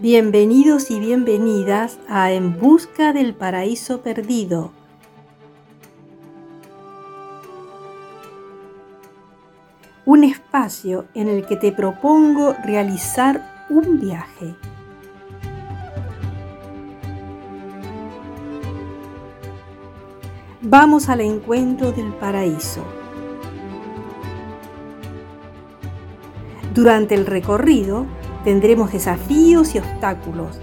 Bienvenidos y bienvenidas a En Busca del Paraíso Perdido. Un espacio en el que te propongo realizar un viaje. Vamos al encuentro del paraíso. Durante el recorrido, Tendremos desafíos y obstáculos,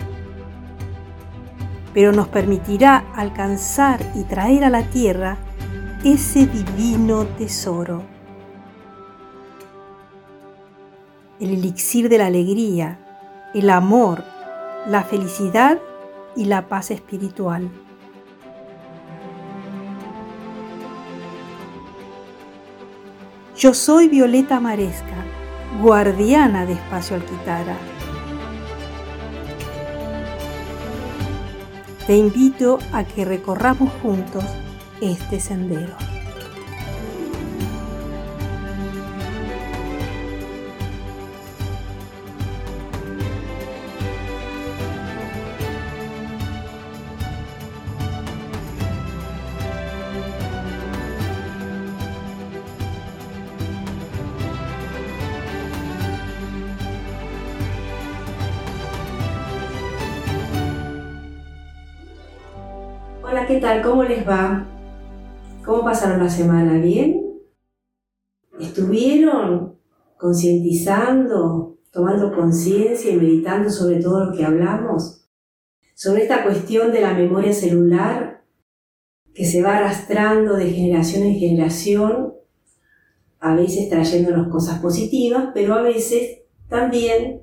pero nos permitirá alcanzar y traer a la tierra ese divino tesoro. El elixir de la alegría, el amor, la felicidad y la paz espiritual. Yo soy Violeta Maresca guardiana de Espacio Alquitara. Te invito a que recorramos juntos este sendero. ¿Cómo les va? ¿Cómo pasaron la semana? ¿Bien? ¿Estuvieron concientizando, tomando conciencia y meditando sobre todo lo que hablamos? Sobre esta cuestión de la memoria celular que se va arrastrando de generación en generación, a veces trayéndonos cosas positivas, pero a veces también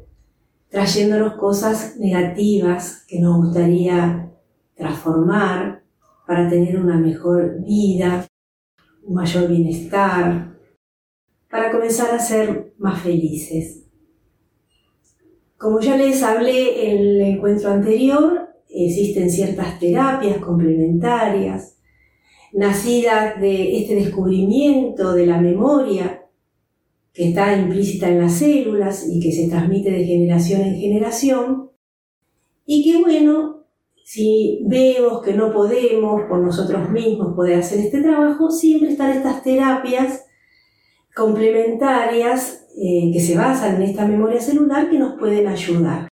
trayéndonos cosas negativas que nos gustaría transformar para tener una mejor vida, un mayor bienestar, para comenzar a ser más felices. Como ya les hablé en el encuentro anterior, existen ciertas terapias complementarias, nacidas de este descubrimiento de la memoria que está implícita en las células y que se transmite de generación en generación, y que bueno, si vemos que no podemos por nosotros mismos poder hacer este trabajo, siempre están estas terapias complementarias eh, que se basan en esta memoria celular que nos pueden ayudar.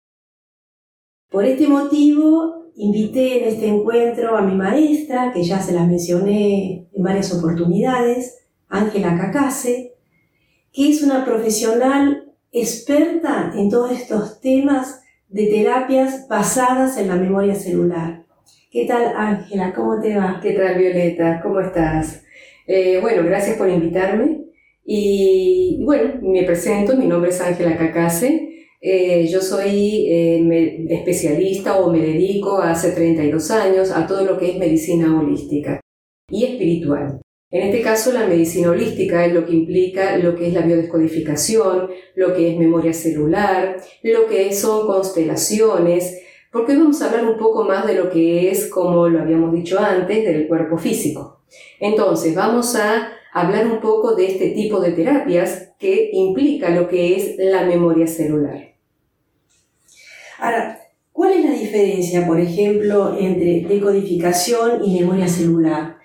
Por este motivo, invité en este encuentro a mi maestra, que ya se la mencioné en varias oportunidades, Ángela Cacase, que es una profesional experta en todos estos temas de terapias basadas en la memoria celular. ¿Qué tal, Ángela? ¿Cómo te va? ¿Qué tal, Violeta? ¿Cómo estás? Eh, bueno, gracias por invitarme. Y bueno, me presento, mi nombre es Ángela Cacase. Eh, yo soy eh, especialista o me dedico hace 32 años a todo lo que es medicina holística y espiritual. En este caso, la medicina holística es lo que implica lo que es la biodescodificación, lo que es memoria celular, lo que son constelaciones, porque hoy vamos a hablar un poco más de lo que es, como lo habíamos dicho antes, del cuerpo físico. Entonces, vamos a hablar un poco de este tipo de terapias que implica lo que es la memoria celular. Ahora, ¿cuál es la diferencia, por ejemplo, entre decodificación y memoria celular?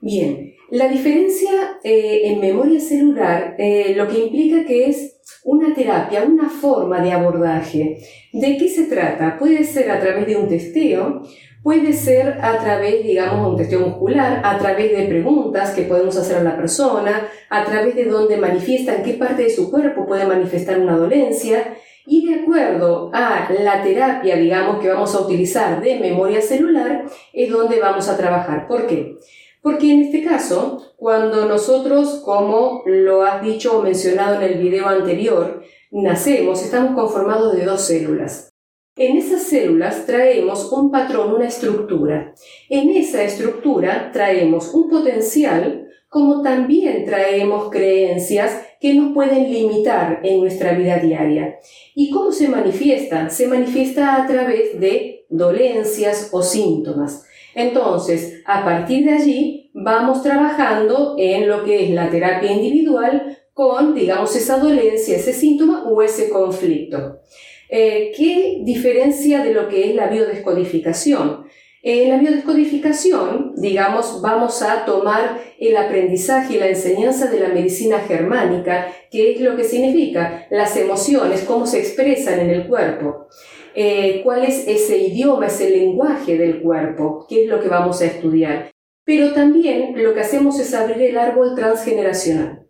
Bien, la diferencia eh, en memoria celular eh, lo que implica que es una terapia, una forma de abordaje. ¿De qué se trata? Puede ser a través de un testeo, puede ser a través, digamos, de un testeo muscular, a través de preguntas que podemos hacer a la persona, a través de donde manifiesta, en qué parte de su cuerpo puede manifestar una dolencia, y de acuerdo a la terapia, digamos, que vamos a utilizar de memoria celular, es donde vamos a trabajar. ¿Por qué? Porque en este caso, cuando nosotros, como lo has dicho o mencionado en el video anterior, nacemos, estamos conformados de dos células. En esas células traemos un patrón, una estructura. En esa estructura traemos un potencial, como también traemos creencias que nos pueden limitar en nuestra vida diaria. ¿Y cómo se manifiesta? Se manifiesta a través de dolencias o síntomas. Entonces, a partir de allí, vamos trabajando en lo que es la terapia individual con, digamos, esa dolencia, ese síntoma o ese conflicto. Eh, ¿Qué diferencia de lo que es la biodescodificación? En la biodescodificación, digamos, vamos a tomar el aprendizaje y la enseñanza de la medicina germánica, que es lo que significa las emociones, cómo se expresan en el cuerpo, eh, cuál es ese idioma, ese lenguaje del cuerpo, qué es lo que vamos a estudiar. Pero también lo que hacemos es abrir el árbol transgeneracional.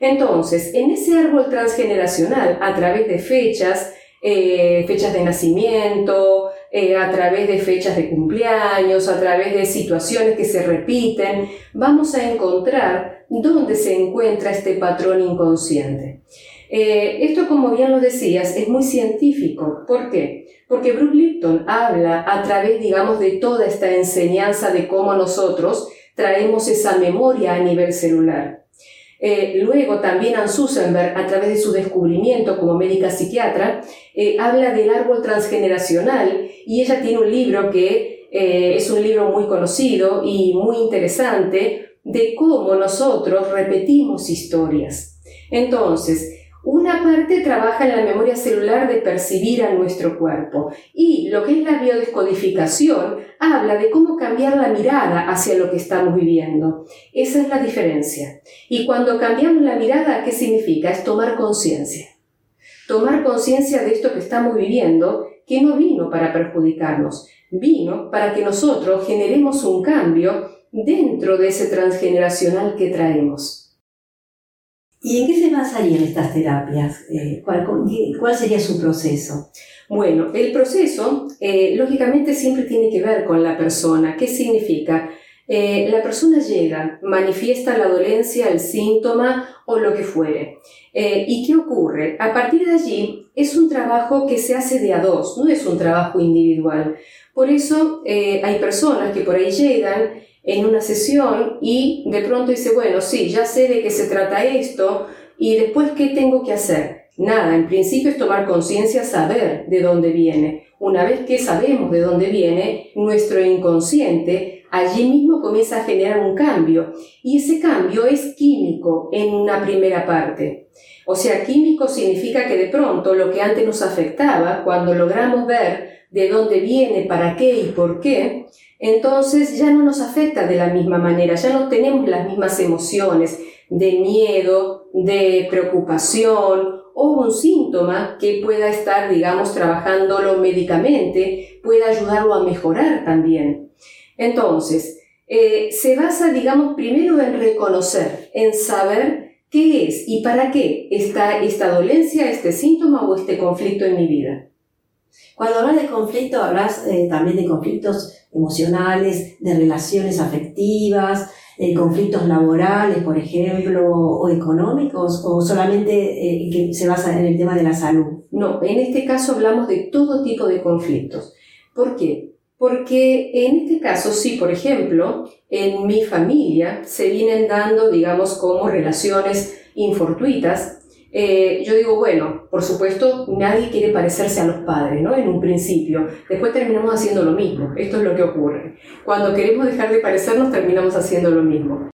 Entonces, en ese árbol transgeneracional, a través de fechas, eh, fechas de nacimiento, eh, a través de fechas de cumpleaños, a través de situaciones que se repiten, vamos a encontrar dónde se encuentra este patrón inconsciente. Eh, esto, como bien lo decías, es muy científico. ¿Por qué? Porque Bruce Lipton habla a través, digamos, de toda esta enseñanza de cómo nosotros traemos esa memoria a nivel celular. Eh, luego también Anne Susenberg, a través de su descubrimiento como médica psiquiatra, eh, habla del árbol transgeneracional y ella tiene un libro que es un libro muy conocido y muy interesante de cómo nosotros repetimos historias. Entonces, una parte trabaja en la memoria celular de percibir a nuestro cuerpo y lo que es la biodescodificación habla de cómo cambiar la mirada hacia lo que estamos viviendo. Esa es la diferencia. Y cuando cambiamos la mirada, ¿qué significa? Es tomar conciencia. Tomar conciencia de esto que estamos viviendo, que no vino para perjudicarnos, vino para que nosotros generemos un cambio dentro de ese transgeneracional que traemos. ¿Y en qué se basarían estas terapias? Eh, ¿cuál, sería su proceso? Bueno, el proceso eh, lógicamente siempre tiene que ver con la persona. ¿Qué significa? Eh, la persona llega, manifiesta la dolencia, el síntoma o lo que fuere. ¿Y qué ocurre? A partir de allí es un trabajo que se hace de a dos, no es un trabajo individual. Por eso hay personas que por ahí llegan en una sesión y de pronto dice, bueno, sí, ya sé de qué se trata esto y después, ¿qué tengo que hacer? Nada, en principio es tomar conciencia, saber de dónde viene. Una vez que sabemos de dónde viene, nuestro inconsciente allí mismo comienza a generar un cambio y ese cambio es químico en una primera parte. O sea, químico significa que de pronto lo que antes nos afectaba, cuando logramos ver de dónde viene, para qué y por qué, entonces ya no nos afecta de la misma manera, ya no tenemos las mismas emociones de miedo, de preocupación o un síntoma que pueda estar, digamos, trabajándolo médicamente, pueda ayudarlo a mejorar también. Entonces, eh, se basa, digamos, primero en reconocer, en saber qué es y para qué está esta dolencia, este síntoma o este conflicto en mi vida. Cuando hablas de conflicto, hablas eh, también de conflictos emocionales, de relaciones afectivas, de conflictos laborales, por ejemplo, o económicos, o solamente eh, que se basa en el tema de la salud. No, en este caso hablamos de todo tipo de conflictos. ¿Por qué? Porque en este caso, sí, por ejemplo, en mi familia se vienen dando, digamos, como relaciones infortuitas eh, yo digo, bueno, por supuesto, nadie quiere parecerse a los padres, ¿no? En un principio. Después terminamos haciendo lo mismo. Esto es lo que ocurre. Cuando queremos dejar de parecernos, terminamos haciendo lo mismo.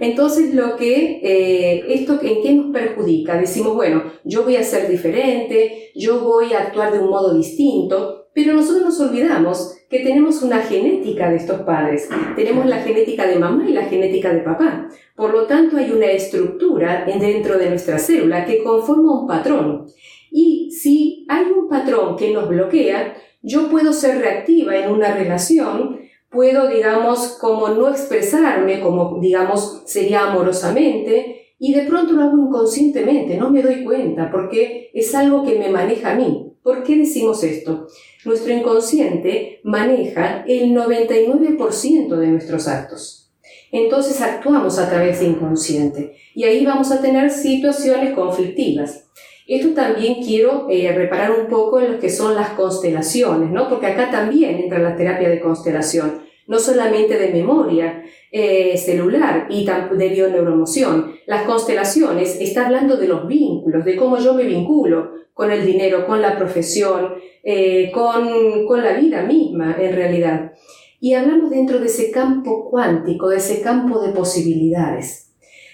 Entonces, lo que, eh, esto en qué nos perjudica? Decimos, bueno, yo voy a ser diferente, yo voy a actuar de un modo distinto, pero nosotros nos olvidamos que tenemos una genética de estos padres. Tenemos la genética de mamá y la genética de papá. Por lo tanto, hay una estructura dentro de nuestra célula que conforma un patrón. Y si hay un patrón que nos bloquea, yo puedo ser reactiva en una relación, puedo, digamos, como no expresarme, como, digamos, sería amorosamente, y de pronto lo hago inconscientemente, no me doy cuenta, porque es algo que me maneja a mí. ¿Por qué decimos esto? Nuestro inconsciente maneja el 99% de nuestros actos. Entonces actuamos a través de inconsciente y ahí vamos a tener situaciones conflictivas. Esto también quiero eh, reparar un poco en lo que son las constelaciones, ¿no? Porque acá también entra la terapia de constelación, no solamente de memoria eh, celular y de bioneuromoción. Las constelaciones está hablando de los vínculos, de cómo yo me vinculo con el dinero, con la profesión, eh, con, con la vida misma en realidad. Y hablamos dentro de ese campo cuántico, de ese campo de posibilidades.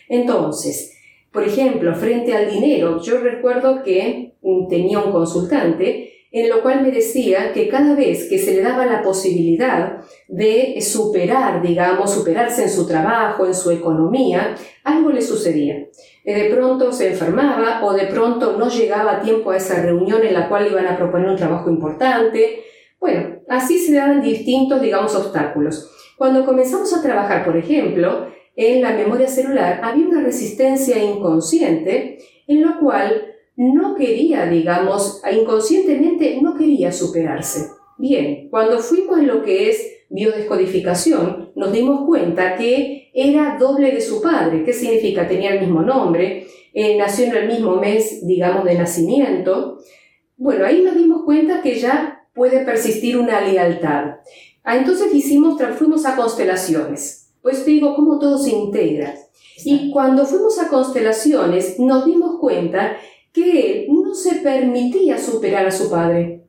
Entonces, por ejemplo, frente al dinero, yo recuerdo que mm, tenía un consultante en lo cual me decía que cada vez que se le daba la posibilidad de superar, digamos, superarse en su trabajo, en su economía, algo le sucedía. De pronto se enfermaba o de pronto no llegaba a tiempo a esa reunión en la cual iban a proponer un trabajo importante. Bueno, así se daban distintos, digamos, obstáculos. Cuando comenzamos a trabajar, por ejemplo, en la memoria celular, había una resistencia inconsciente en lo cual no quería, digamos, inconscientemente no quería superarse. Bien, cuando fuimos en lo que es biodescodificación, nos dimos cuenta que era doble de su padre. ¿Qué significa? Tenía el mismo nombre, eh, nació en el mismo mes, digamos, de nacimiento. Bueno, ahí nos dimos cuenta que ya puede persistir una lealtad. Ah, entonces hicimos, fuimos a constelaciones. Pues digo, cómo todo se integra. Y cuando fuimos a constelaciones, nos dimos cuenta que él no se permitía superar a su padre,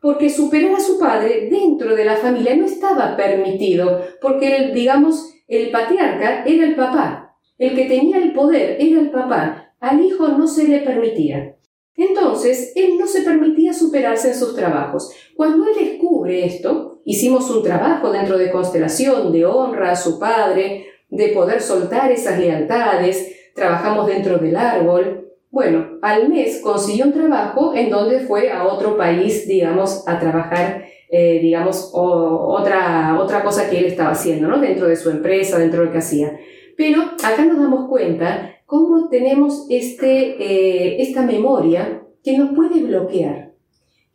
porque superar a su padre dentro de la familia no estaba permitido, porque digamos, el patriarca era el papá, el que tenía el poder era el papá, al hijo no se le permitía. Entonces, él no se permitía superarse en sus trabajos. Cuando él descubre esto, hicimos un trabajo dentro de constelación de honra a su padre, de poder soltar esas lealtades, trabajamos dentro del árbol, bueno, al mes consiguió un trabajo en donde fue a otro país, digamos, a trabajar, eh, digamos, otra, otra cosa que él estaba haciendo, ¿no? Dentro de su empresa, dentro de lo que hacía. Pero acá nos damos cuenta cómo tenemos este, eh, esta memoria que nos puede bloquear,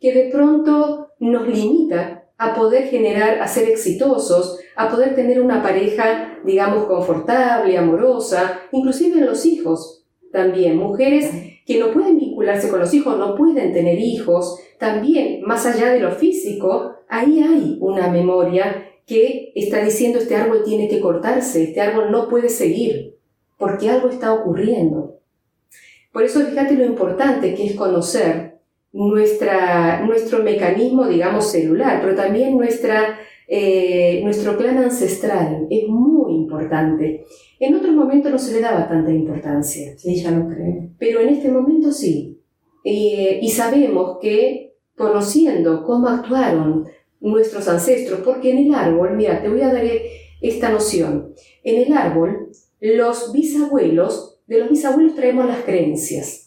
que de pronto nos limita a poder generar, a ser exitosos, a poder tener una pareja, digamos, confortable, amorosa, inclusive en los hijos también. Mujeres que no pueden vincularse con los hijos, no pueden tener hijos, también, más allá de lo físico, ahí hay una memoria que está diciendo este árbol tiene que cortarse, este árbol no puede seguir, porque algo está ocurriendo. Por eso fíjate lo importante que es conocer nuestra, nuestro mecanismo, digamos, celular, pero también nuestra eh, nuestro clan ancestral importante. En otros momentos no se le daba tanta importancia. Sí, ya lo creo. Pero en este momento sí. Eh, y sabemos que conociendo cómo actuaron nuestros ancestros, porque en el árbol, mira, te voy a dar esta noción. En el árbol, los bisabuelos, de los bisabuelos traemos las creencias.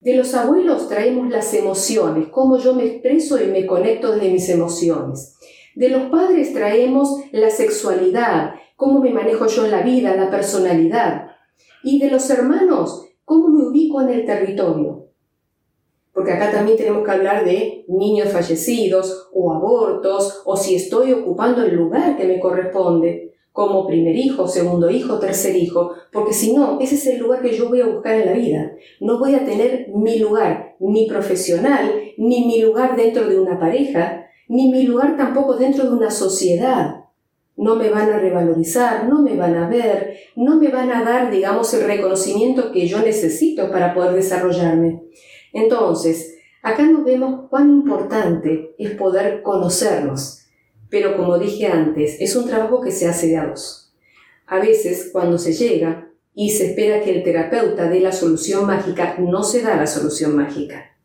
De los abuelos traemos las emociones, cómo yo me expreso y me conecto desde mis emociones. De los padres traemos la sexualidad, cómo me manejo yo en la vida, la personalidad. Y de los hermanos, cómo me ubico en el territorio. Porque acá también tenemos que hablar de niños fallecidos o abortos o si estoy ocupando el lugar que me corresponde como primer hijo, segundo hijo, tercer hijo, porque si no, ese es el lugar que yo voy a buscar en la vida. No voy a tener mi lugar ni profesional, ni mi lugar dentro de una pareja, ni mi lugar tampoco dentro de una sociedad. No me van a revalorizar, no me van a ver, no me van a dar, digamos, el reconocimiento que yo necesito para poder desarrollarme. Entonces, acá nos vemos cuán importante es poder conocernos. Pero como dije antes, es un trabajo que se hace de a dos. A veces, cuando se llega y se espera que el terapeuta dé la solución mágica, no se da la solución mágica.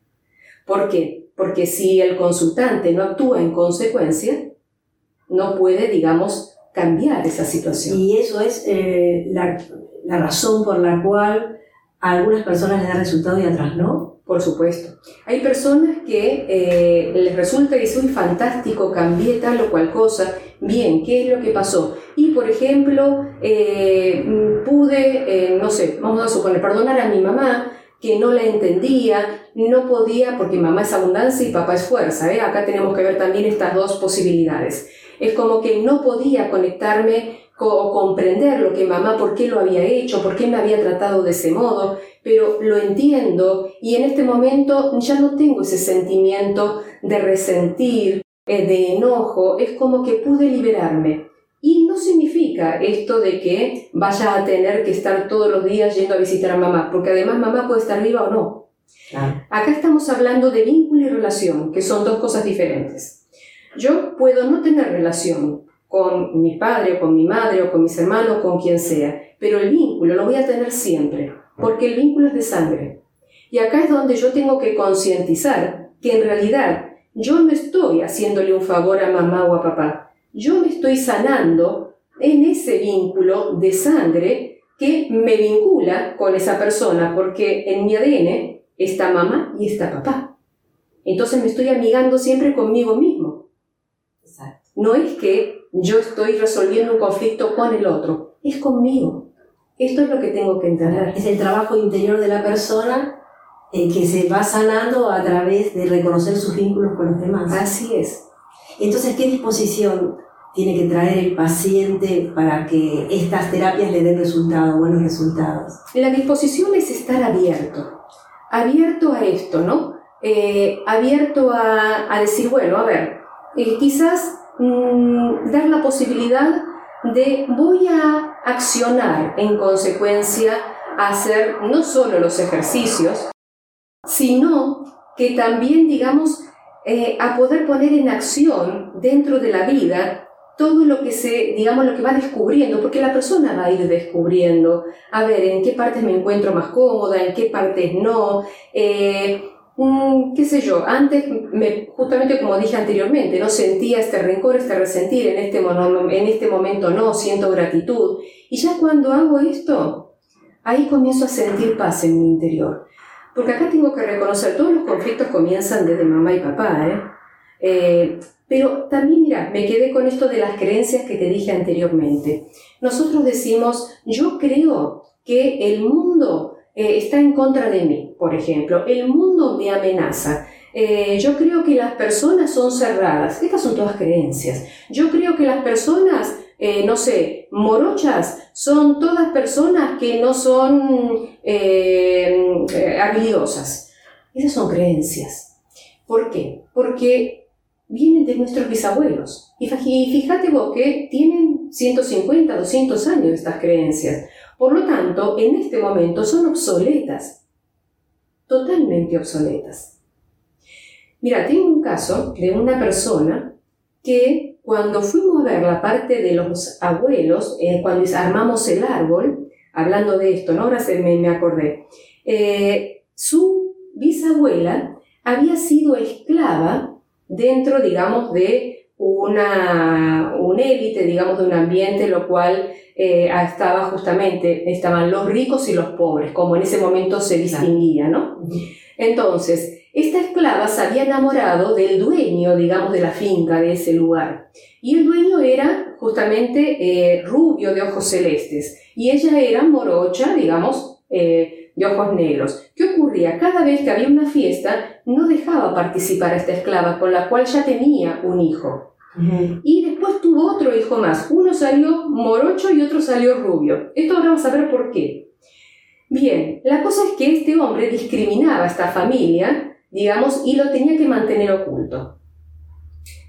¿Por qué? porque si el consultante no actúa en consecuencia, no puede, digamos, cambiar esa situación. Y eso es eh, la, razón por la cual a algunas personas les da resultado y a otras no. Por supuesto. Hay personas que eh, les resulta que soy fantástico, cambié tal o cual cosa. Bien, ¿qué es lo que pasó? Y, por ejemplo, eh, pude, no sé, vamos a suponer, perdonar a mi mamá, que no la entendía, no podía, porque mamá es abundancia y papá es fuerza. ¿eh? Acá tenemos que ver también estas dos posibilidades. Es como que no podía conectarme o comprender lo que mamá, por qué lo había hecho, por qué me había tratado de ese modo, pero lo entiendo y en este momento ya no tengo ese sentimiento de resentir, eh, de enojo, es como que pude liberarme. Y no significa esto de que vaya a tener que estar todos los días yendo a visitar a mamá, porque además mamá puede estar viva o no. Acá estamos hablando de vínculo y relación, que son dos cosas diferentes. Yo puedo no tener relación con mi padre o con mi madre o con mis hermanos, con quien sea, pero el vínculo lo voy a tener siempre, porque el vínculo es de sangre. Y acá es donde yo tengo que concientizar que en realidad yo no estoy haciéndole un favor a mamá o a papá, yo me estoy sanando en ese vínculo de sangre que me vincula con esa persona, porque en mi ADN está mamá y está papá. Entonces me estoy amigando siempre conmigo mismo. No es que yo estoy resolviendo un conflicto con el otro, es conmigo. Esto es lo que tengo que entender. Es el trabajo interior de la persona eh, que se va sanando a través de reconocer sus vínculos con los demás. Así es. Entonces, ¿qué disposición tiene que traer el paciente para que estas terapias le den resultados, buenos resultados? La disposición es estar abierto, abierto a esto, ¿no? Eh, abierto a, decir, bueno, a ver, eh, quizás mm, dar la posibilidad de voy a accionar en consecuencia a hacer no solo los ejercicios, sino que también, digamos, eh, a poder poner en acción dentro de la vida todo lo que se, digamos, lo que va descubriendo, porque la persona va a ir descubriendo, a ver, en qué partes me encuentro más cómoda, en qué partes no, eh, qué sé yo, antes, me, justamente como dije anteriormente, no sentía este rencor, este resentir, en este, en este momento no, siento gratitud, y ya cuando hago esto, ahí comienzo a sentir paz en mi interior. Porque acá tengo que reconocer, todos los conflictos comienzan desde mamá y papá, ¿eh? eh pero también, mira, me quedé con esto de las creencias que te dije anteriormente. Nosotros decimos, yo creo que el mundo eh, está en contra de mí, por ejemplo, el mundo me amenaza. Eh, yo creo que las personas son cerradas. Estas son todas creencias. Yo creo que las personas, eh, no sé, morochas, son todas personas que no son habilidosas. Esas son creencias. ¿Por qué? Porque vienen de nuestros bisabuelos. Y fíjate vos que tienen 150, 200 años estas creencias. Por lo tanto, en este momento son obsoletas. Totalmente obsoletas. Mira, tengo un caso de una persona que cuando fuimos a ver la parte de los abuelos, eh, cuando armamos el árbol, hablando de esto, ¿no? ahora se me, acordé, eh, su bisabuela había sido esclava dentro, digamos, de una, élite, digamos, de un ambiente, lo cual eh, estaba justamente, estaban los ricos y los pobres, como en ese momento se distinguía, ¿no? Entonces, esta esclava se había enamorado del dueño, digamos, de la finca, de ese lugar. Y el dueño era justamente eh, rubio de ojos celestes y ella era morocha, digamos, eh, de ojos negros. ¿Qué ocurría? Cada vez que había una fiesta, no dejaba participar a esta esclava, con la cual ya tenía un hijo. Y después tuvo otro hijo más. Uno salió morocho y otro salió rubio. Esto ahora vamos a ver por qué. Bien, la cosa es que este hombre discriminaba a esta familia, digamos, y lo tenía que mantener oculto.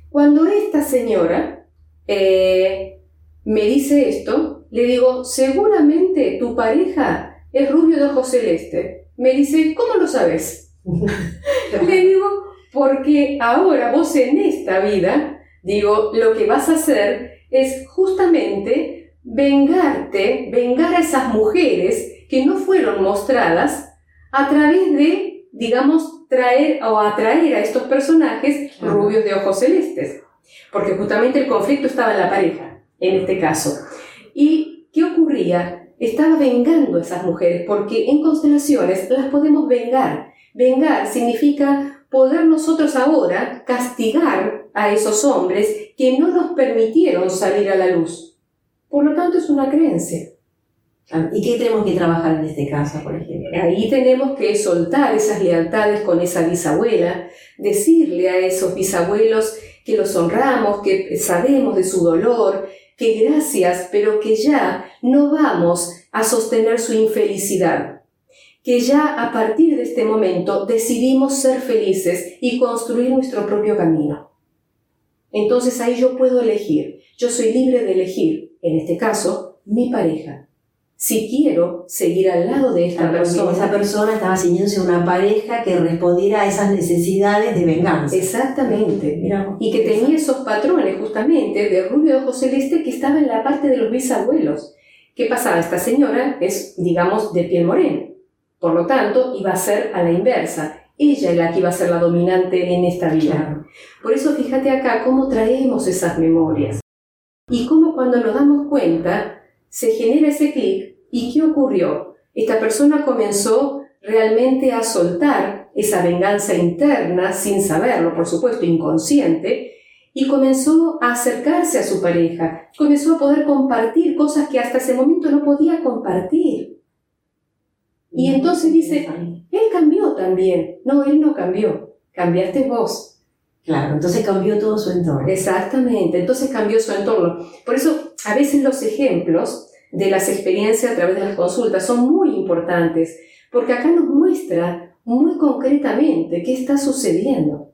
Cuando esta señora eh, me dice esto, le digo, seguramente tu pareja es rubio de ojos celeste. Me dice, ¿cómo lo sabes? Le digo, porque ahora vos en esta vida, digo, lo que vas a hacer es justamente vengarte, vengar a esas mujeres que no fueron mostradas a través de, digamos, traer o atraer a estos personajes rubios de ojos celestes. Porque justamente el conflicto estaba en la pareja, en este caso. ¿Y qué ocurría? estaba vengando a esas mujeres, porque en constelaciones las podemos vengar. Vengar significa poder nosotros ahora castigar a esos hombres que no nos permitieron salir a la luz. Por lo tanto, es una creencia. ¿Y qué tenemos que trabajar en este caso, por ejemplo? Ahí tenemos que soltar esas lealtades con esa bisabuela, decirle a esos bisabuelos que los honramos, que sabemos de su dolor, que gracias, pero que ya no vamos a sostener su infelicidad, que ya a partir de este momento decidimos ser felices y construir nuestro propio camino. Entonces ahí yo puedo elegir, yo soy libre de elegir, en este caso, mi pareja. Si quiero seguir al lado de esta persona. Esa persona estaba ciñéndose una pareja que respondiera a esas necesidades de venganza. Exactamente. y que tenía esos patrones justamente de rubio de ojos celeste que estaba en la parte de los bisabuelos. ¿Qué pasaba? Esta señora es, digamos, de piel morena. Por lo tanto, iba a ser a la inversa. ella es la que iba a ser la dominante en esta vida. Por eso fíjate acá cómo traemos esas memorias y cómo cuando nos damos cuenta se genera ese clic y qué ocurrió. Esta persona comenzó realmente a soltar esa venganza interna sin saberlo, por supuesto, inconsciente, y comenzó a acercarse a su pareja, comenzó a poder compartir cosas que hasta ese momento no podía compartir. Y entonces dice, él cambió también. No, él no cambió, cambiaste vos. Claro, entonces cambió todo su entorno. Exactamente, entonces cambió su entorno. Por eso, a veces los ejemplos de las experiencias a través de las consultas son muy importantes, porque acá nos muestra muy concretamente qué está sucediendo.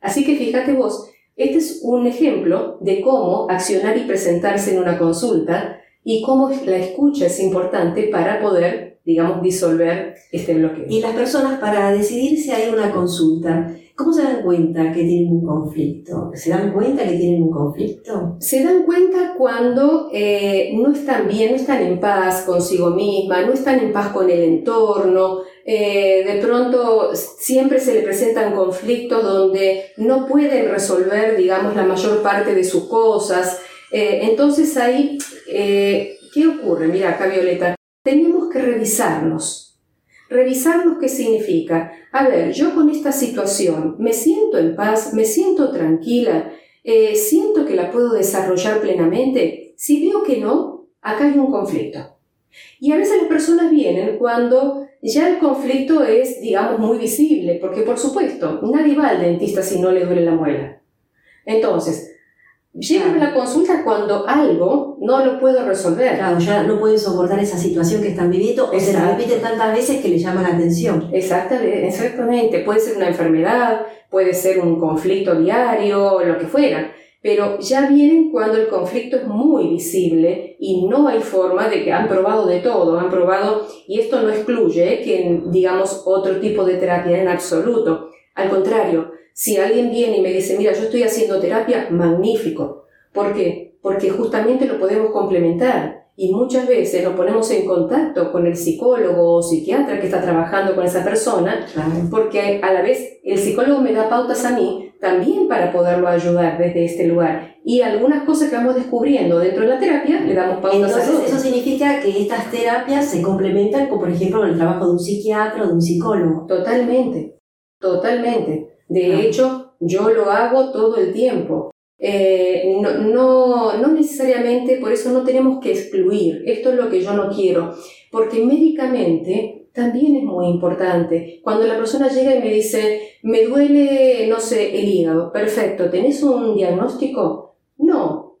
Así que fíjate vos, este es un ejemplo de cómo accionar y presentarse en una consulta y cómo la escucha es importante para poder, digamos, disolver este bloqueo. Y las personas para decidir si hay una consulta, ¿cómo se dan cuenta que tienen un conflicto? ¿Se dan cuenta que tienen un conflicto? Se dan cuenta cuando eh, no están bien, no están en paz consigo misma, no están en paz con el entorno, eh, de pronto siempre se le presentan conflictos donde no pueden resolver, digamos, la mayor parte de sus cosas. Eh, entonces ahí, ¿qué ocurre? Mira acá, Violeta, tenemos que revisarnos. Revisarnos qué significa. A ver, yo con esta situación me siento en paz, me siento tranquila, siento que la puedo desarrollar plenamente. Si veo que no, acá hay un conflicto. Y a veces las personas vienen cuando ya el conflicto es, digamos, muy visible, porque por supuesto, nadie va al dentista si no le duele la muela. Entonces, llegan a la consulta cuando algo no lo puedo resolver. Claro, ya no pueden soportar esa situación que están viviendo o se la repite tantas veces que le llama la atención. Exactamente, exactamente. Puede ser una enfermedad, puede ser un conflicto diario, lo que fuera pero ya vienen cuando el conflicto es muy visible y no hay forma de que han probado de todo, han probado, y esto no excluye que digamos otro tipo de terapia en absoluto. Al contrario, si alguien viene y me dice, mira, yo estoy haciendo terapia, magnífico. ¿Por qué? Porque justamente lo podemos complementar y muchas veces nos ponemos en contacto con el psicólogo o psiquiatra que está trabajando con esa persona, porque a la vez el psicólogo me da pautas a mí también para poderlo ayudar desde este lugar. Y algunas cosas que vamos descubriendo dentro de la terapia le damos pautas Entonces, a Eso significa que estas terapias se complementan con, por ejemplo, el trabajo de un psiquiatra o de un psicólogo. Totalmente, totalmente. De hecho, yo lo hago todo el tiempo. Eh, no, no, no necesariamente, por eso no tenemos que excluir, esto es lo que yo no quiero, porque médicamente también es muy importante. Cuando la persona llega y me dice, me duele, no sé, el hígado, perfecto, ¿tenés un diagnóstico? No.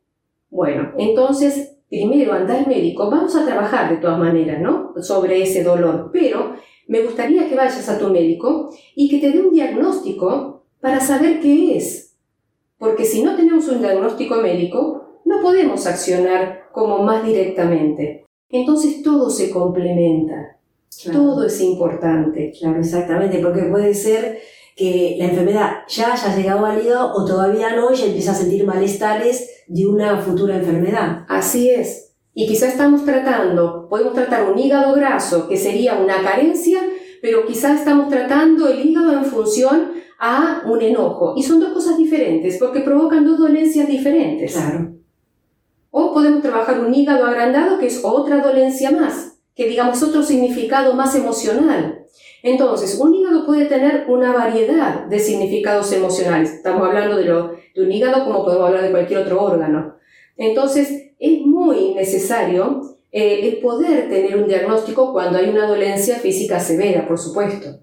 Bueno, entonces, primero anda al médico, vamos a trabajar de todas maneras, ¿no? Sobre ese dolor, pero me gustaría que vayas a tu médico y que te dé un diagnóstico para saber qué es porque si no tenemos un diagnóstico médico, no podemos accionar como más directamente. Entonces todo se complementa, todo es importante. Claro, exactamente, porque puede ser que la enfermedad ya haya llegado al hígado o todavía no y ya empieza a sentir malestares de una futura enfermedad. Así es. Y quizá estamos tratando, podemos tratar un hígado graso, que sería una carencia, pero quizá estamos tratando el hígado en función a un enojo. Y son dos cosas diferentes porque provocan dos dolencias diferentes. Claro. O podemos trabajar un hígado agrandado, que es otra dolencia más, que digamos otro significado más emocional. Entonces, un hígado puede tener una variedad de significados emocionales. Estamos hablando de, lo, de un hígado como podemos hablar de cualquier otro órgano. Entonces, es muy necesario eh, el poder tener un diagnóstico cuando hay una dolencia física severa, por supuesto.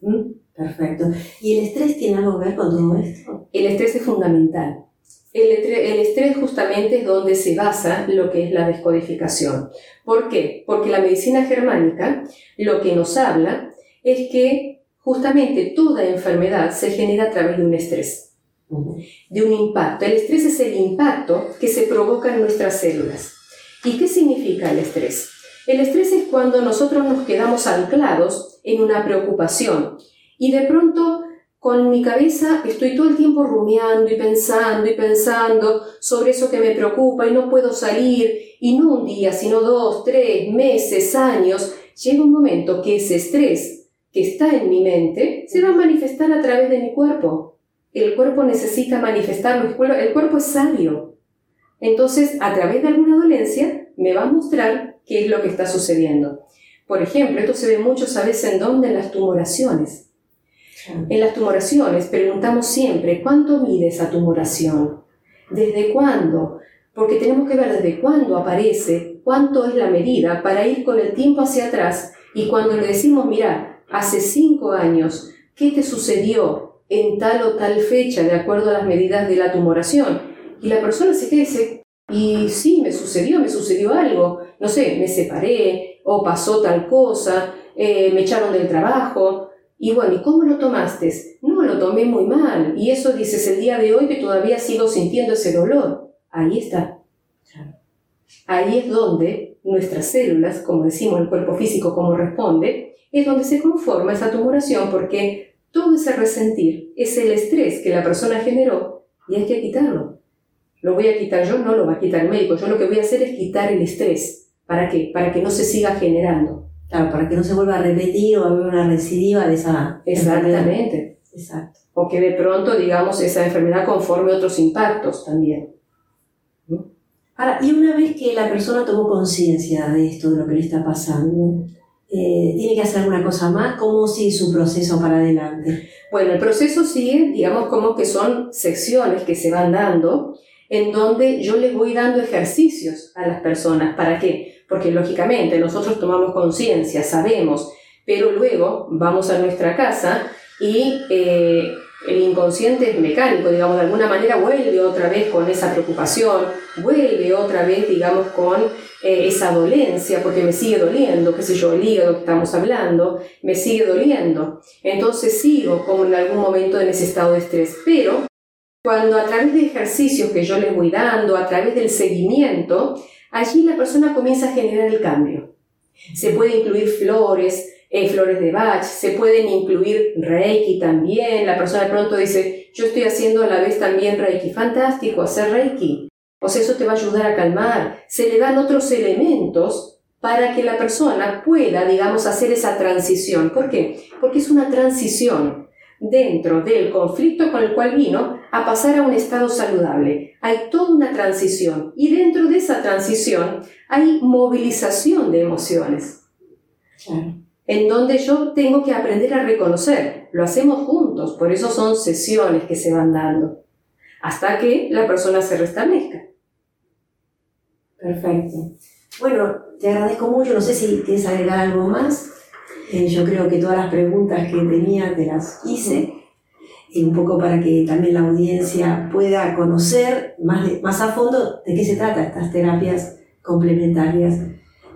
¿Mm? Perfecto. ¿Y el estrés tiene algo que ver con todo esto? El estrés es fundamental. El, el, estrés justamente es donde se basa lo que es la descodificación. ¿Por qué? Porque la medicina germánica lo que nos habla es que justamente toda enfermedad se genera a través de un estrés, de un impacto. El estrés es el impacto que se provoca en nuestras células. ¿Y qué significa el estrés? El estrés es cuando nosotros nos quedamos anclados en una preocupación, y de pronto con mi cabeza estoy todo el tiempo rumiando y pensando y pensando sobre eso que me preocupa y no puedo salir, y no un día, sino dos, tres, meses, años, llega un momento que ese estrés que está en mi mente se va a manifestar a través de mi cuerpo. El cuerpo necesita manifestarlo, el cuerpo es sabio. Entonces, a través de alguna dolencia, me va a mostrar qué es lo que está sucediendo. Por ejemplo, esto se ve mucho, ¿sabes en dónde? En las tumoraciones. En las tumoraciones preguntamos siempre, ¿cuánto mide esa tumoración? ¿Desde cuándo? Porque tenemos que ver desde cuándo aparece, cuánto es la medida para ir con el tiempo hacia atrás y cuando le decimos, mira, hace cinco años, ¿qué te sucedió en tal o tal fecha de acuerdo a las medidas de la tumoración? Y la persona se queda y dice, y sí, me sucedió, me sucedió algo, no sé, me separé o pasó tal cosa, eh, me echaron del trabajo. Y bueno, ¿y cómo lo tomaste? No, lo tomé muy mal. Y eso dices el día de hoy que todavía sigo sintiendo ese dolor. Ahí está. Ahí es donde nuestras células, como decimos el cuerpo físico como responde, es donde se conforma esa tumoración porque todo ese resentir es el estrés que la persona generó y hay que quitarlo. Lo voy a quitar yo, no lo va a quitar el médico. Yo lo que voy a hacer es quitar el estrés. ¿Para qué? Para que no se siga generando. Claro, para que no se vuelva a repetir o haber una recidiva de esa Exactamente. Exacto. O que de pronto, digamos, esa enfermedad conforme otros impactos también. Ahora, y una vez que la persona tomó conciencia de esto, de lo que le está pasando, eh, ¿tiene que hacer alguna cosa más? ¿Cómo sigue su proceso para adelante? Bueno, el proceso sigue, digamos, como que son secciones que se van dando, en donde yo les voy dando ejercicios a las personas. ¿Para qué? Porque lógicamente nosotros tomamos conciencia, sabemos, pero luego vamos a nuestra casa y eh, el inconsciente es mecánico, digamos, de alguna manera vuelve otra vez con esa preocupación, vuelve otra vez, digamos, con eh, esa dolencia, porque me sigue doliendo, qué sé yo, el hígado que estamos hablando, me sigue doliendo. Entonces sigo como en algún momento en ese estado de estrés, pero cuando a través de ejercicios que yo les voy dando, a través del seguimiento, allí la persona comienza a generar el cambio. Se puede incluir flores, eh, flores de Bach, se pueden incluir Reiki también. La persona de pronto dice, yo estoy haciendo a la vez también Reiki. Fantástico, hacer Reiki. O sea, eso te va a ayudar a calmar. Se le dan otros elementos para que la persona pueda, digamos, hacer esa transición. ¿Por qué? Porque es una transición dentro del conflicto con el cual vino a pasar a un estado saludable. Hay toda una transición y dentro de esa transición hay movilización de emociones. Claro en donde yo tengo que aprender a reconocer. Lo hacemos juntos, por eso son sesiones que se van dando, hasta que la persona se restablezca. Perfecto. Bueno, te agradezco mucho, no sé si quieres agregar algo más. Eh, yo creo que todas las preguntas que tenía te las hice, y un poco para que también la audiencia pueda conocer más, más a fondo de qué se trata estas terapias complementarias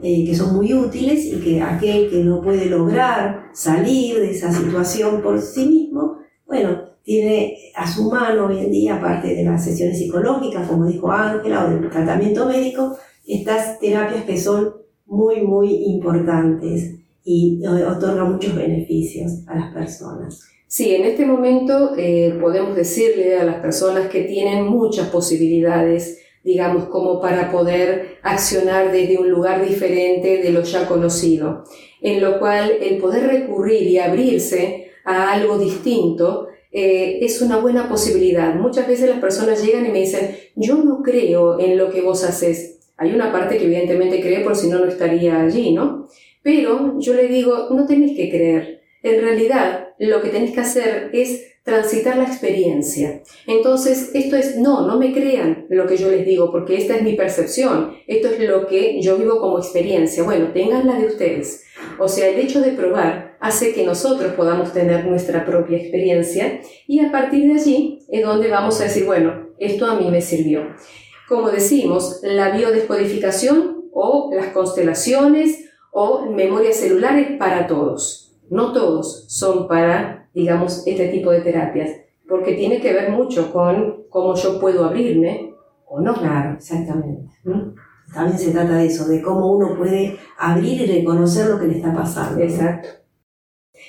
eh, que son muy útiles y que aquel que no puede lograr salir de esa situación por sí mismo, bueno, tiene a su mano hoy en día, aparte de las sesiones psicológicas, como dijo Ángela, o del tratamiento médico, estas terapias que son muy, muy importantes y otorgan muchos beneficios a las personas. Sí, en este momento eh, podemos decirle a las personas que tienen muchas posibilidades digamos, como para poder accionar desde un lugar diferente de lo ya conocido, en lo cual el poder recurrir y abrirse a algo distinto eh, es una buena posibilidad. Muchas veces las personas llegan y me dicen, yo no creo en lo que vos haces. Hay una parte que evidentemente cree por si no, no estaría allí, ¿no? Pero yo le digo, no tenéis que creer. En realidad, lo que tenéis que hacer es transitar la experiencia. Entonces, esto es, no, no me crean lo que yo les digo, porque esta es mi percepción, esto es lo que yo vivo como experiencia. Bueno, tengan la de ustedes. O sea, el hecho de probar hace que nosotros podamos tener nuestra propia experiencia y a partir de allí es donde vamos a decir, bueno, esto a mí me sirvió. Como decimos, la biodescodificación o las constelaciones o memorias celulares para todos. No todos son para digamos, este tipo de terapias, porque tiene que ver mucho con cómo yo puedo abrirme o no. Claro, exactamente. También se trata de eso, de cómo uno puede abrir y reconocer lo que le está pasando. Exacto.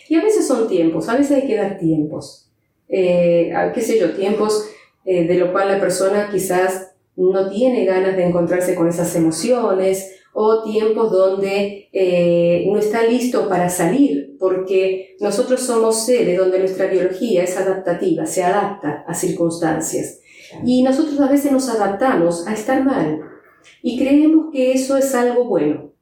Y a veces son tiempos, a veces hay que dar tiempos. Eh, qué sé yo, tiempos eh, de lo cual la persona quizás no tiene ganas de encontrarse con esas emociones o tiempos donde eh, no está listo para salir porque nosotros somos seres donde nuestra biología es adaptativa, se adapta a circunstancias. Y nosotros a veces nos adaptamos a estar mal y creemos que eso es algo bueno.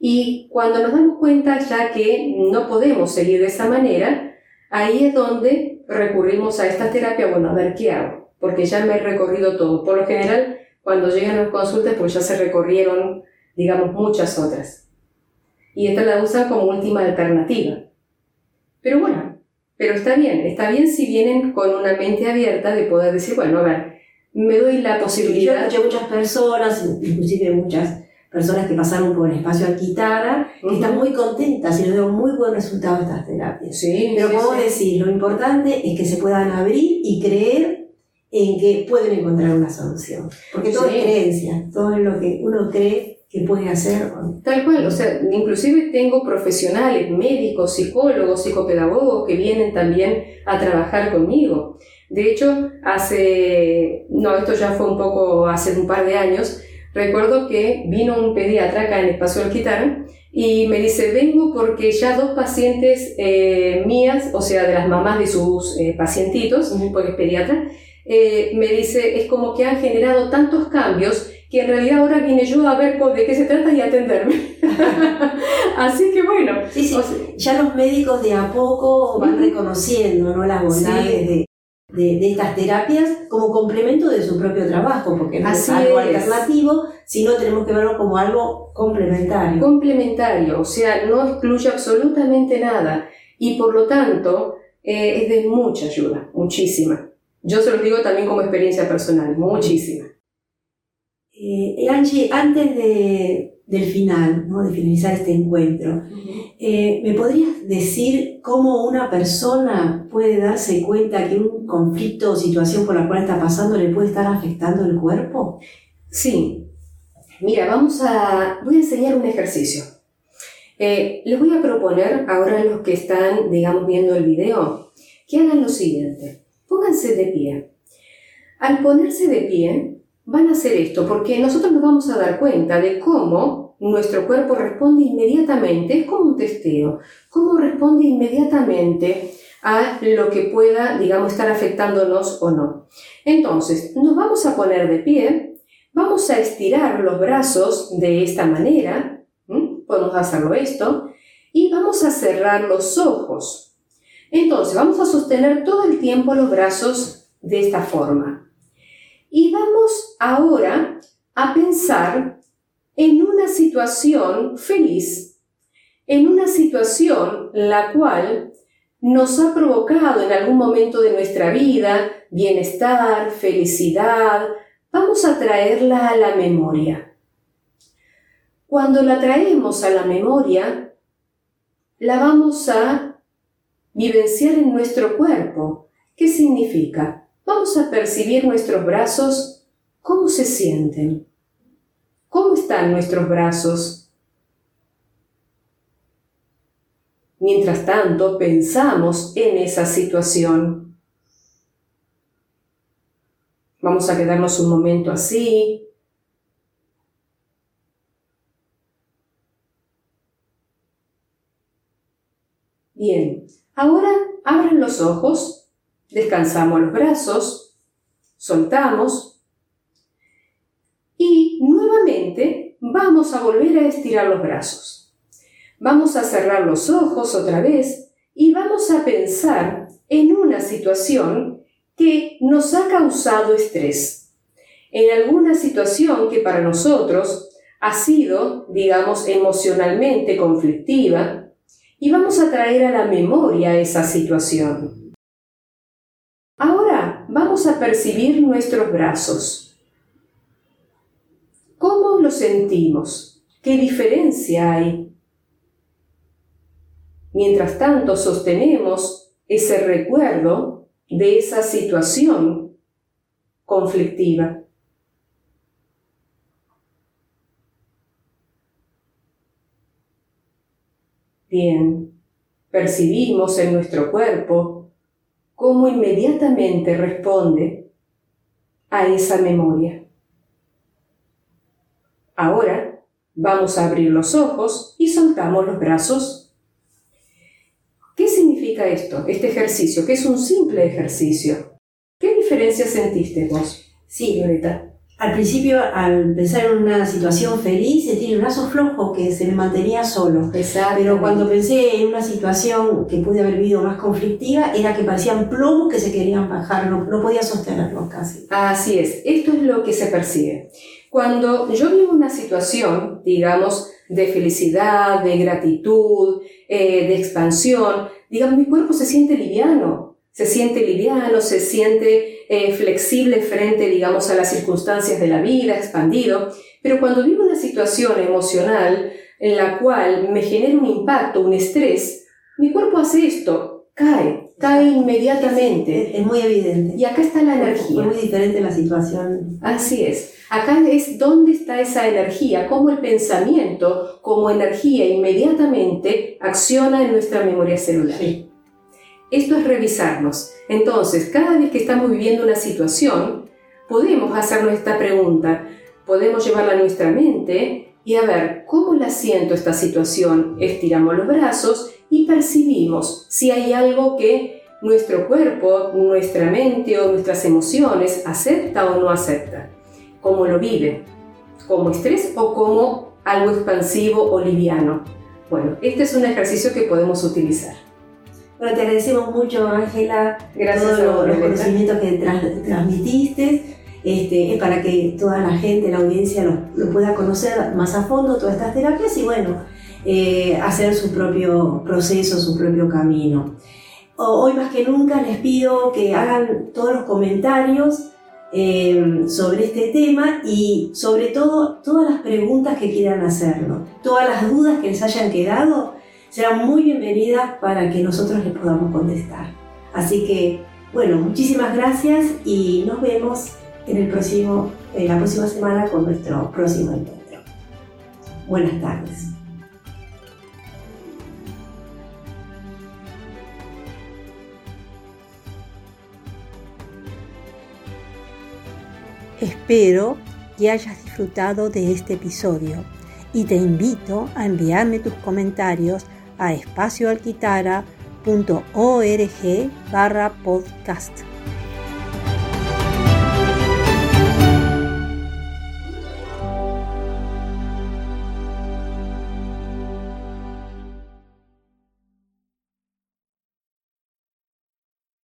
Y cuando nos damos cuenta ya que no podemos seguir de esa manera, ahí es donde recurrimos a esta terapia, bueno, a ver qué hago, porque ya me he recorrido todo. Por lo general, cuando llegan las consultas, pues ya se recorrieron, digamos, muchas otras. Y esta la usan como última alternativa. Pero bueno, pero está bien, está bien si vienen con una mente abierta de poder decir, bueno, a ver, me doy la posibilidad. Yo muchas personas, inclusive muchas personas que pasaron por el espacio Alquitara, que están muy contentas y les veo muy buen resultado estas terapias. Sí, Pero como sí. decir, lo importante es que se puedan abrir y creer en que pueden encontrar una solución. Porque todo es creencia, todo es lo que uno cree que puede hacer. Tal cual, o sea, inclusive tengo profesionales, médicos, psicólogos, psicopedagogos que vienen también a trabajar conmigo. De hecho, hace, no, esto ya fue un poco hace un par de años, recuerdo que vino un pediatra acá en Espacio Alquitara y me dice, vengo porque ya dos pacientes eh, mías, o sea, de las mamás de sus eh, pacientitos, porque es pediatra, eh, me dice, es como que han generado tantos cambios que en realidad ahora vine yo a ver de qué se trata y a atenderme. Así que bueno, Sí, sí, o sea, ya los médicos de a poco van reconociendo ¿no? las bondades Sí. de, de- de estas terapias como complemento de su propio trabajo, porque no Así es algo es. alternativo, sino tenemos que verlo como algo complementario. complementario, o sea, no excluye absolutamente nada y por lo tanto eh, es de mucha ayuda, muchísima. Yo se los digo también como experiencia personal, muchísima. Eh, Angie, antes de, del final, ¿no? de finalizar este encuentro, eh, ¿me podrías decir cómo una persona puede darse cuenta que un conflicto o situación por la cual está pasando le puede estar afectando el cuerpo? Sí, mira, vamos a, voy a enseñar un ejercicio. Eh, les voy a proponer ahora a los que están, digamos, viendo el video, que hagan lo siguiente. Pónganse de pie. Al ponerse de pie, van a hacer esto porque nosotros nos vamos a dar cuenta de cómo nuestro cuerpo responde inmediatamente, es como un testeo, cómo responde inmediatamente a lo que pueda, digamos, estar afectándonos o no. Entonces, nos vamos a poner de pie, vamos a estirar los brazos de esta manera, podemos hacerlo esto, y vamos a cerrar los ojos. Entonces, vamos a sostener todo el tiempo los brazos de esta forma. Y vamos ahora a pensar en una situación feliz, en una situación la cual nos ha provocado en algún momento de nuestra vida bienestar, felicidad, vamos a traerla a la memoria. Cuando la traemos a la memoria, la vamos a vivenciar en nuestro cuerpo. ¿Qué significa? Vamos a percibir nuestros brazos, cómo se sienten. ¿Cómo están nuestros brazos? Mientras tanto, pensamos en esa situación. Vamos a quedarnos un momento así. Bien, ahora abran los ojos, descansamos los brazos, soltamos y nuevamente vamos a volver a estirar los brazos. Vamos a cerrar los ojos otra vez y vamos a pensar en una situación que nos ha causado estrés, en alguna situación que para nosotros ha sido, digamos, emocionalmente conflictiva, y vamos a traer a la memoria esa situación. Vamos a percibir nuestros brazos. ¿Cómo los sentimos? ¿Qué diferencia hay? Mientras tanto sostenemos ese recuerdo de esa situación conflictiva. Bien, percibimos en nuestro cuerpo cómo inmediatamente responde a esa memoria. Ahora vamos a abrir los ojos y soltamos los brazos. significa esto, este ejercicio, que es un simple ejercicio? ¿Qué diferencia sentiste vos? Sí, ahorita. Al principio, al pensar en una situación feliz, sentí el brazo flojo que se me mantenía solo. Exacto. Pero cuando pensé en una situación que pude haber vivido más conflictiva, era que parecían plomos que se querían bajar, no, no podía sostenerlos casi. Así es, esto es lo que se percibe. Cuando yo vivo una situación, digamos, de felicidad, de gratitud, eh, de expansión, digamos, mi cuerpo se siente liviano, se siente liviano, se siente eh, flexible frente, digamos, a las circunstancias de la vida, expandido. Pero cuando vivo una situación emocional en la cual me genera un impacto, un estrés, mi cuerpo hace esto, cae, cae inmediatamente. Es muy evidente. Y acá está la energía. Es muy diferente la situación. Así es. Acá es dónde está esa energía, cómo el pensamiento, como energía inmediatamente acciona en nuestra memoria celular. Sí. Esto es revisarnos. Entonces, cada vez que estamos viviendo una situación, podemos hacernos esta pregunta, podemos llevarla a nuestra mente y a ver cómo la siento esta situación. Estiramos los brazos y percibimos si hay algo que nuestro cuerpo, nuestra mente o nuestras emociones acepta o no acepta. Cómo lo vive, como estrés o como algo expansivo o liviano. Bueno, este es un ejercicio que podemos utilizar. Bueno, te agradecemos mucho, Ángela, todos los, conocimientos que transmitiste. Este, es para que toda la gente, la audiencia, lo, lo pueda conocer más a fondo, todas estas terapias y bueno, eh, hacer su propio proceso, su propio camino. O- Hoy más que nunca les pido que hagan todos los comentarios eh, sobre este tema y sobre todo todas las preguntas que quieran hacernos, todas las dudas que les hayan quedado serán muy bienvenidas para que nosotros les podamos contestar. Así que, bueno, muchísimas gracias y nos vemos en la próxima semana con nuestro próximo encuentro. Buenas tardes. Espero que hayas disfrutado de este episodio y te invito a enviarme tus comentarios a espacioalquitara.org barra podcast.